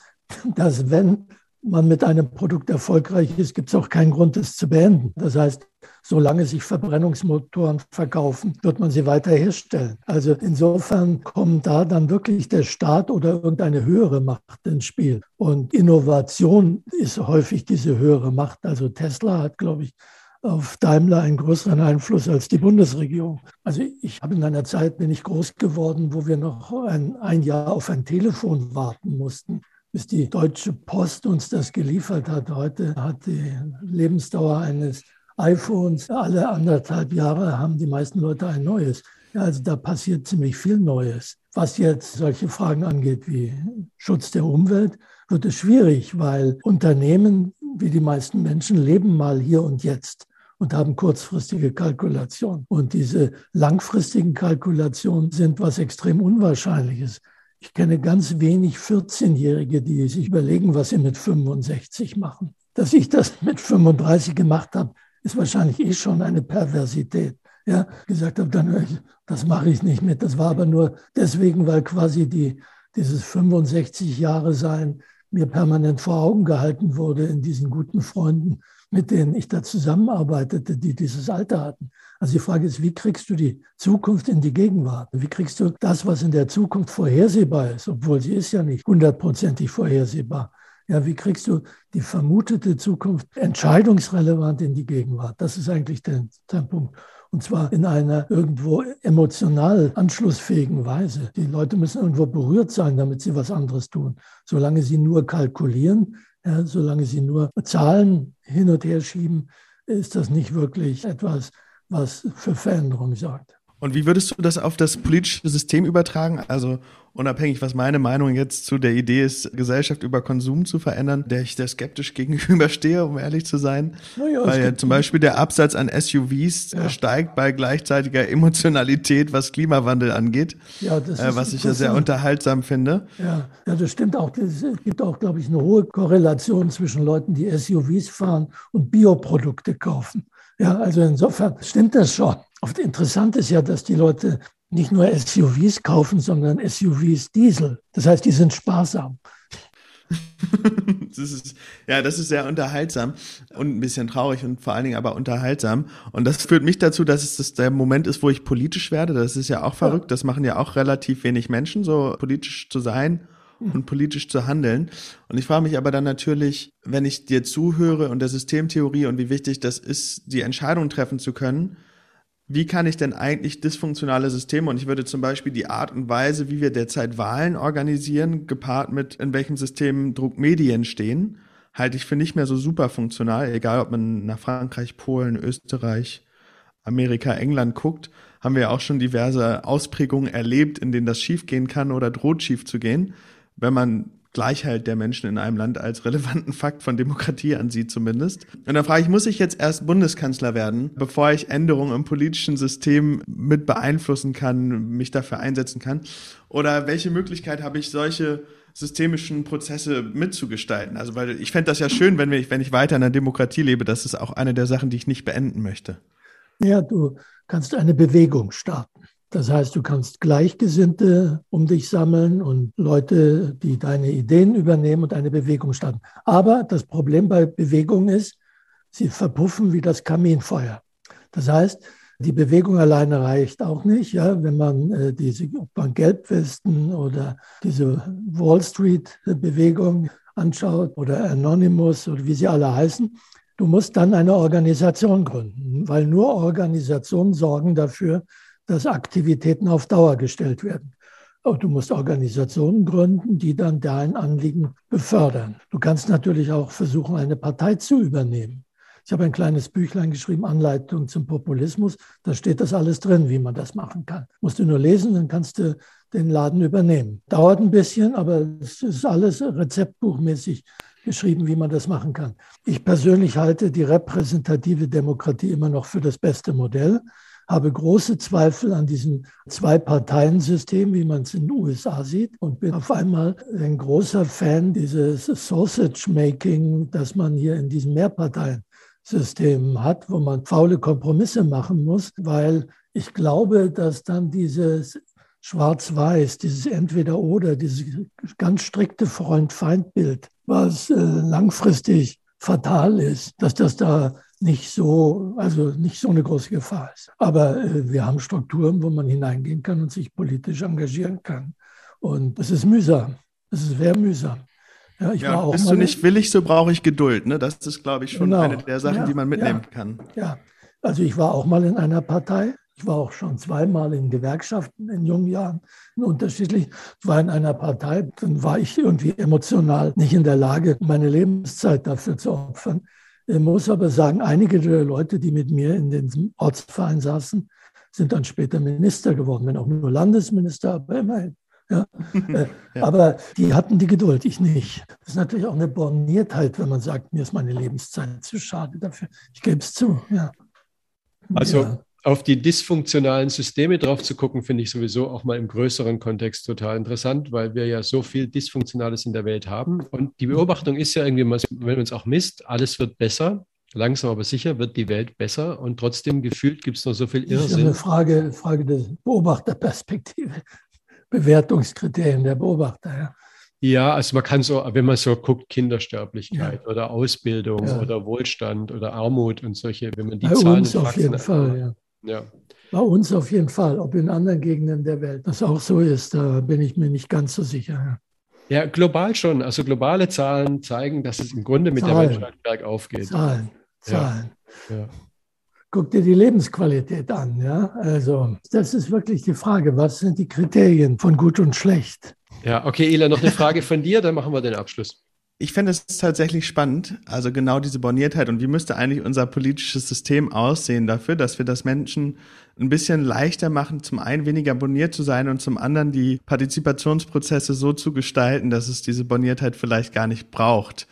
dass wenn man mit einem Produkt erfolgreich ist, gibt es auch keinen Grund, es zu beenden. Das heißt, solange sich Verbrennungsmotoren verkaufen, wird man sie weiter herstellen. Also insofern kommt da dann wirklich der Staat oder irgendeine höhere Macht ins Spiel. Und Innovation ist häufig diese höhere Macht. Also Tesla hat, glaube ich, auf Daimler einen größeren Einfluss als die Bundesregierung. Also ich habe in einer Zeit bin ich groß geworden, wo wir noch ein, ein Jahr auf ein Telefon warten mussten bis die Deutsche Post uns das geliefert hat. Heute hat die Lebensdauer eines iPhones alle anderthalb Jahre haben die meisten Leute ein neues. Ja, also da passiert ziemlich viel Neues. Was jetzt solche Fragen angeht wie Schutz der Umwelt, wird es schwierig, weil Unternehmen, wie die meisten Menschen, leben mal hier und jetzt und haben kurzfristige Kalkulationen. Und diese langfristigen Kalkulationen sind was extrem Unwahrscheinliches. Ich kenne ganz wenig 14-Jährige, die sich überlegen, was sie mit 65 machen. Dass ich das mit 35 gemacht habe, ist wahrscheinlich eh schon eine Perversität. Ja, gesagt habe, dann, das mache ich nicht mit. Das war aber nur deswegen, weil quasi die, dieses 65 Jahre sein mir permanent vor Augen gehalten wurde in diesen guten Freunden, mit denen ich da zusammenarbeitete, die dieses Alter hatten. Also die Frage ist, wie kriegst du die Zukunft in die Gegenwart? Wie kriegst du das, was in der Zukunft vorhersehbar ist, obwohl sie ist ja nicht hundertprozentig vorhersehbar? Ja, wie kriegst du die vermutete Zukunft entscheidungsrelevant in die Gegenwart? Das ist eigentlich der, der Punkt. Und zwar in einer irgendwo emotional anschlussfähigen Weise. Die Leute müssen irgendwo berührt sein, damit sie was anderes tun. Solange sie nur kalkulieren, ja, solange sie nur Zahlen hin und her schieben, ist das nicht wirklich etwas, was für Veränderung sorgt. Und wie würdest du das auf das politische System übertragen? Also unabhängig, was meine Meinung jetzt zu der Idee ist, Gesellschaft über Konsum zu verändern, der ich da skeptisch gegenüberstehe, um ehrlich zu sein. Ja, Weil ja zum Beispiel der Absatz an SUVs ja. steigt bei gleichzeitiger Emotionalität, was Klimawandel angeht, ja, das äh, was ich ja sehr unterhaltsam finde. Ja, ja das stimmt auch. Es gibt auch, glaube ich, eine hohe Korrelation zwischen Leuten, die SUVs fahren und Bioprodukte kaufen. Ja, also insofern stimmt das schon. Oft interessant ist ja, dass die Leute nicht nur SUVs kaufen, sondern SUVs Diesel. Das heißt, die sind sparsam. das ist, ja, das ist sehr unterhaltsam und ein bisschen traurig und vor allen Dingen aber unterhaltsam. Und das führt mich dazu, dass es das der Moment ist, wo ich politisch werde. Das ist ja auch verrückt. Das machen ja auch relativ wenig Menschen, so politisch zu sein und politisch zu handeln. Und ich frage mich aber dann natürlich, wenn ich dir zuhöre und der Systemtheorie und wie wichtig das ist, die Entscheidung treffen zu können, wie kann ich denn eigentlich dysfunktionale Systeme und ich würde zum Beispiel die Art und Weise, wie wir derzeit Wahlen organisieren, gepaart mit in welchem System Druckmedien stehen, halte ich für nicht mehr so super funktional, egal ob man nach Frankreich, Polen, Österreich, Amerika, England guckt, haben wir auch schon diverse Ausprägungen erlebt, in denen das schiefgehen kann oder droht schief zu gehen, wenn man Gleichheit der Menschen in einem Land als relevanten Fakt von Demokratie ansieht zumindest. Und da frage ich, muss ich jetzt erst Bundeskanzler werden, bevor ich Änderungen im politischen System mit beeinflussen kann, mich dafür einsetzen kann? Oder welche Möglichkeit habe ich, solche systemischen Prozesse mitzugestalten? Also, weil ich fände das ja schön, wenn ich, wenn ich weiter in der Demokratie lebe. Das ist auch eine der Sachen, die ich nicht beenden möchte. Ja, du kannst eine Bewegung starten. Das heißt, du kannst Gleichgesinnte um dich sammeln und Leute, die deine Ideen übernehmen und eine Bewegung starten. Aber das Problem bei Bewegungen ist, sie verpuffen wie das Kaminfeuer. Das heißt, die Bewegung alleine reicht auch nicht. Ja, wenn man äh, diese ob Gelbwesten oder diese Wall Street Bewegung anschaut oder Anonymous oder wie sie alle heißen, du musst dann eine Organisation gründen, weil nur Organisationen sorgen dafür, dass Aktivitäten auf Dauer gestellt werden. Und du musst Organisationen gründen, die dann dein Anliegen befördern. Du kannst natürlich auch versuchen, eine Partei zu übernehmen. Ich habe ein kleines Büchlein geschrieben, Anleitung zum Populismus. Da steht das alles drin, wie man das machen kann. Musst du nur lesen, dann kannst du den Laden übernehmen. Dauert ein bisschen, aber es ist alles rezeptbuchmäßig geschrieben, wie man das machen kann. Ich persönlich halte die repräsentative Demokratie immer noch für das beste Modell habe große Zweifel an diesem Zwei-Parteien-System, wie man es in den USA sieht, und bin auf einmal ein großer Fan dieses Sausage-Making, das man hier in diesem Mehrparteien-System hat, wo man faule Kompromisse machen muss, weil ich glaube, dass dann dieses Schwarz-Weiß, dieses Entweder-Oder, dieses ganz strikte Freund-Feind-Bild, was äh, langfristig fatal ist, dass das da nicht so, also nicht so eine große Gefahr ist. Aber äh, wir haben Strukturen, wo man hineingehen kann und sich politisch engagieren kann. Und es ist mühsam. Es ist sehr mühsam. Ja, ja bist du nicht willig, so brauche ich Geduld. Ne? Das ist, glaube ich, schon genau. eine der Sachen, ja, die man mitnehmen ja, kann. Ja, also ich war auch mal in einer Partei. Ich war auch schon zweimal in Gewerkschaften in jungen Jahren, unterschiedlich. Ich war in einer Partei, dann war ich irgendwie emotional nicht in der Lage, meine Lebenszeit dafür zu opfern. Ich muss aber sagen, einige der Leute, die mit mir in den Ortsverein saßen, sind dann später Minister geworden, wenn auch nur Landesminister, aber immerhin. Ja. Äh, ja. Aber die hatten die Geduld, ich nicht. Das ist natürlich auch eine Borniertheit, wenn man sagt, mir ist meine Lebenszeit zu schade dafür. Ich gebe es zu. Ja. Also ja. Auf die dysfunktionalen Systeme drauf zu gucken, finde ich sowieso auch mal im größeren Kontext total interessant, weil wir ja so viel Dysfunktionales in der Welt haben. Und die Beobachtung ist ja irgendwie, wenn man es auch misst, alles wird besser. Langsam aber sicher wird die Welt besser und trotzdem gefühlt gibt es noch so viel Irrsinn. Das ist eine Frage, Frage der Beobachterperspektive. Bewertungskriterien der Beobachter. Ja. Ja, also man kann so, wenn man so guckt, Kindersterblichkeit ja. oder Ausbildung ja. oder Wohlstand oder Armut und solche, wenn man die Bei Zahlen uns auf jeden Fall, ja. Ja. Bei uns auf jeden Fall, ob in anderen Gegenden der Welt das auch so ist, da bin ich mir nicht ganz so sicher. Ja, global schon. Also globale Zahlen zeigen, dass es im Grunde mit Zahlen. der Welt bergauf geht. Zahlen, Zahlen. Ja guck dir die Lebensqualität an. Ja? Also das ist wirklich die Frage, was sind die Kriterien von gut und schlecht? Ja, okay, Ela, noch eine Frage von dir, dann machen wir den Abschluss. Ich finde es tatsächlich spannend, also genau diese Borniertheit und wie müsste eigentlich unser politisches System aussehen dafür, dass wir das Menschen ein bisschen leichter machen, zum einen weniger boniert zu sein und zum anderen die Partizipationsprozesse so zu gestalten, dass es diese Borniertheit vielleicht gar nicht braucht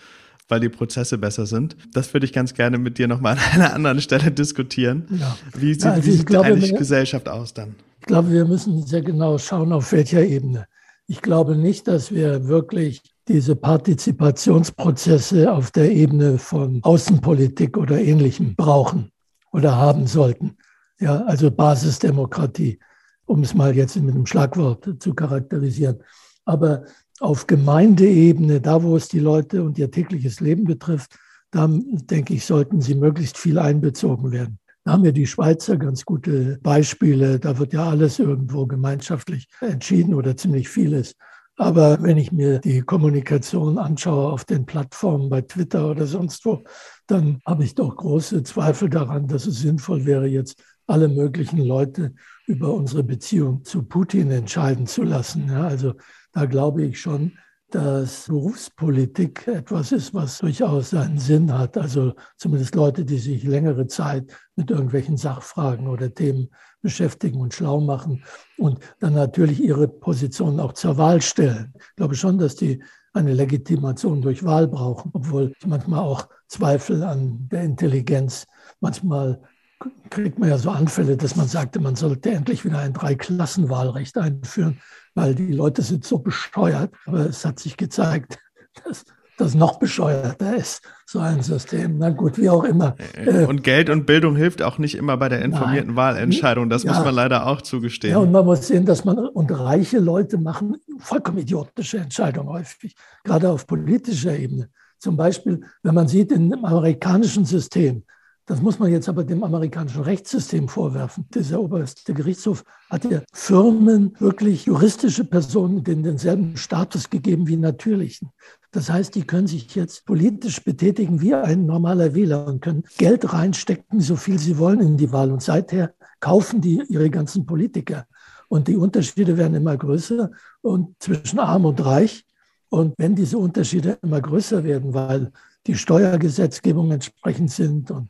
weil die Prozesse besser sind. Das würde ich ganz gerne mit dir nochmal an einer anderen Stelle diskutieren. Ja. Wie sieht, ja, also wie sieht glaube, eigentlich wir, Gesellschaft aus dann? Ich glaube, wir müssen sehr genau schauen, auf welcher Ebene. Ich glaube nicht, dass wir wirklich diese Partizipationsprozesse auf der Ebene von Außenpolitik oder Ähnlichem brauchen oder haben sollten. Ja, also Basisdemokratie, um es mal jetzt mit einem Schlagwort zu charakterisieren. Aber auf Gemeindeebene, da wo es die Leute und ihr tägliches Leben betrifft, da denke ich, sollten sie möglichst viel einbezogen werden. Da haben ja die Schweizer ganz gute Beispiele. Da wird ja alles irgendwo gemeinschaftlich entschieden oder ziemlich vieles. Aber wenn ich mir die Kommunikation anschaue auf den Plattformen bei Twitter oder sonst wo, dann habe ich doch große Zweifel daran, dass es sinnvoll wäre, jetzt alle möglichen Leute über unsere Beziehung zu Putin entscheiden zu lassen. Ja, also da glaube ich schon, dass Berufspolitik etwas ist, was durchaus seinen Sinn hat. Also zumindest Leute, die sich längere Zeit mit irgendwelchen Sachfragen oder Themen beschäftigen und schlau machen und dann natürlich ihre Positionen auch zur Wahl stellen. Ich glaube schon, dass die eine Legitimation durch Wahl brauchen, obwohl ich manchmal auch Zweifel an der Intelligenz manchmal kriegt man ja so Anfälle, dass man sagte, man sollte endlich wieder ein Dreiklassenwahlrecht einführen, weil die Leute sind so bescheuert. Aber es hat sich gezeigt, dass das noch bescheuerter ist, so ein System. Na gut, wie auch immer. Äh, und Geld und Bildung hilft auch nicht immer bei der informierten Nein. Wahlentscheidung. Das ja. muss man leider auch zugestehen. Ja, und man muss sehen, dass man, und reiche Leute machen vollkommen idiotische Entscheidungen häufig, gerade auf politischer Ebene. Zum Beispiel, wenn man sieht, im amerikanischen System, das muss man jetzt aber dem amerikanischen Rechtssystem vorwerfen. Dieser oberste Gerichtshof hat ja Firmen, wirklich juristische Personen, den denselben Status gegeben wie natürlichen. Das heißt, die können sich jetzt politisch betätigen wie ein normaler Wähler und können Geld reinstecken, so viel sie wollen in die Wahl. Und seither kaufen die ihre ganzen Politiker. Und die Unterschiede werden immer größer und zwischen arm und reich. Und wenn diese Unterschiede immer größer werden, weil die Steuergesetzgebung entsprechend sind und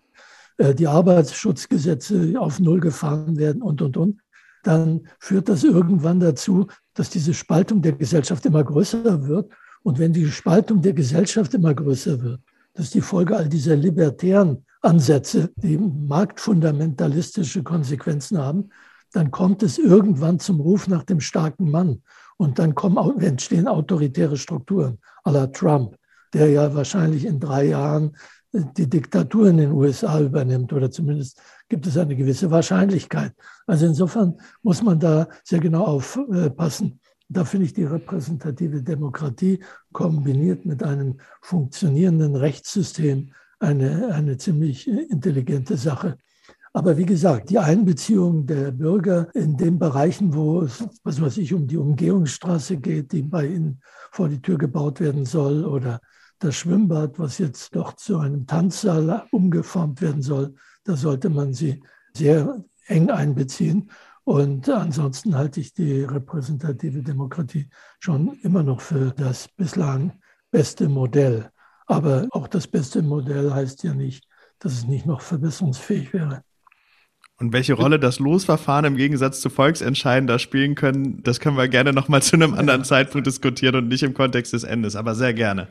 äh, die Arbeitsschutzgesetze auf Null gefahren werden und, und, und, dann führt das irgendwann dazu, dass diese Spaltung der Gesellschaft immer größer wird. Und wenn die Spaltung der Gesellschaft immer größer wird, das ist die Folge all dieser libertären Ansätze, die marktfundamentalistische Konsequenzen haben, dann kommt es irgendwann zum Ruf nach dem starken Mann. Und dann kommen, entstehen autoritäre Strukturen à la Trump, der ja wahrscheinlich in drei Jahren die Diktatur in den USA übernimmt oder zumindest gibt es eine gewisse Wahrscheinlichkeit. Also insofern muss man da sehr genau aufpassen. Da finde ich die repräsentative Demokratie kombiniert mit einem funktionierenden Rechtssystem eine, eine ziemlich intelligente Sache. Aber wie gesagt, die Einbeziehung der Bürger in den Bereichen, wo es, was weiß ich, um die Umgehungsstraße geht, die bei ihnen vor die Tür gebaut werden soll, oder das Schwimmbad, was jetzt doch zu einem Tanzsaal umgeformt werden soll, da sollte man sie sehr eng einbeziehen. Und ansonsten halte ich die repräsentative Demokratie schon immer noch für das bislang beste Modell. Aber auch das beste Modell heißt ja nicht, dass es nicht noch verbesserungsfähig wäre. Und welche Rolle das Losverfahren im Gegensatz zu Volksentscheiden da spielen können, das können wir gerne nochmal zu einem anderen Zeitpunkt diskutieren und nicht im Kontext des Endes, aber sehr gerne.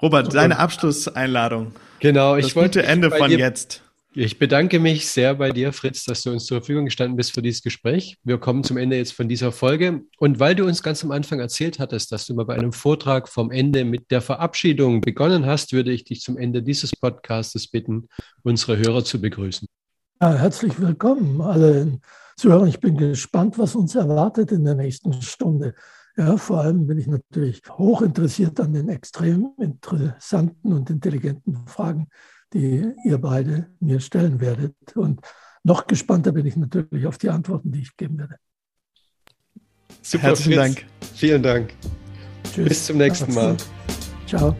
Robert, deine Abschlusseinladung. Genau, ich das wollte gute Ende von dir, jetzt. Ich bedanke mich sehr bei dir, Fritz, dass du uns zur Verfügung gestanden bist für dieses Gespräch. Wir kommen zum Ende jetzt von dieser Folge. Und weil du uns ganz am Anfang erzählt hattest, dass du mal bei einem Vortrag vom Ende mit der Verabschiedung begonnen hast, würde ich dich zum Ende dieses Podcastes bitten, unsere Hörer zu begrüßen. Ja, herzlich willkommen alle Zuhörer. Ich bin gespannt, was uns erwartet in der nächsten Stunde. Ja, vor allem bin ich natürlich hoch interessiert an den extrem interessanten und intelligenten Fragen, die ihr beide mir stellen werdet. Und noch gespannter bin ich natürlich auf die Antworten, die ich geben werde. Super, Herzlichen Fritz. Dank. Vielen Dank. Tschüss. Bis zum nächsten Mal. Ciao.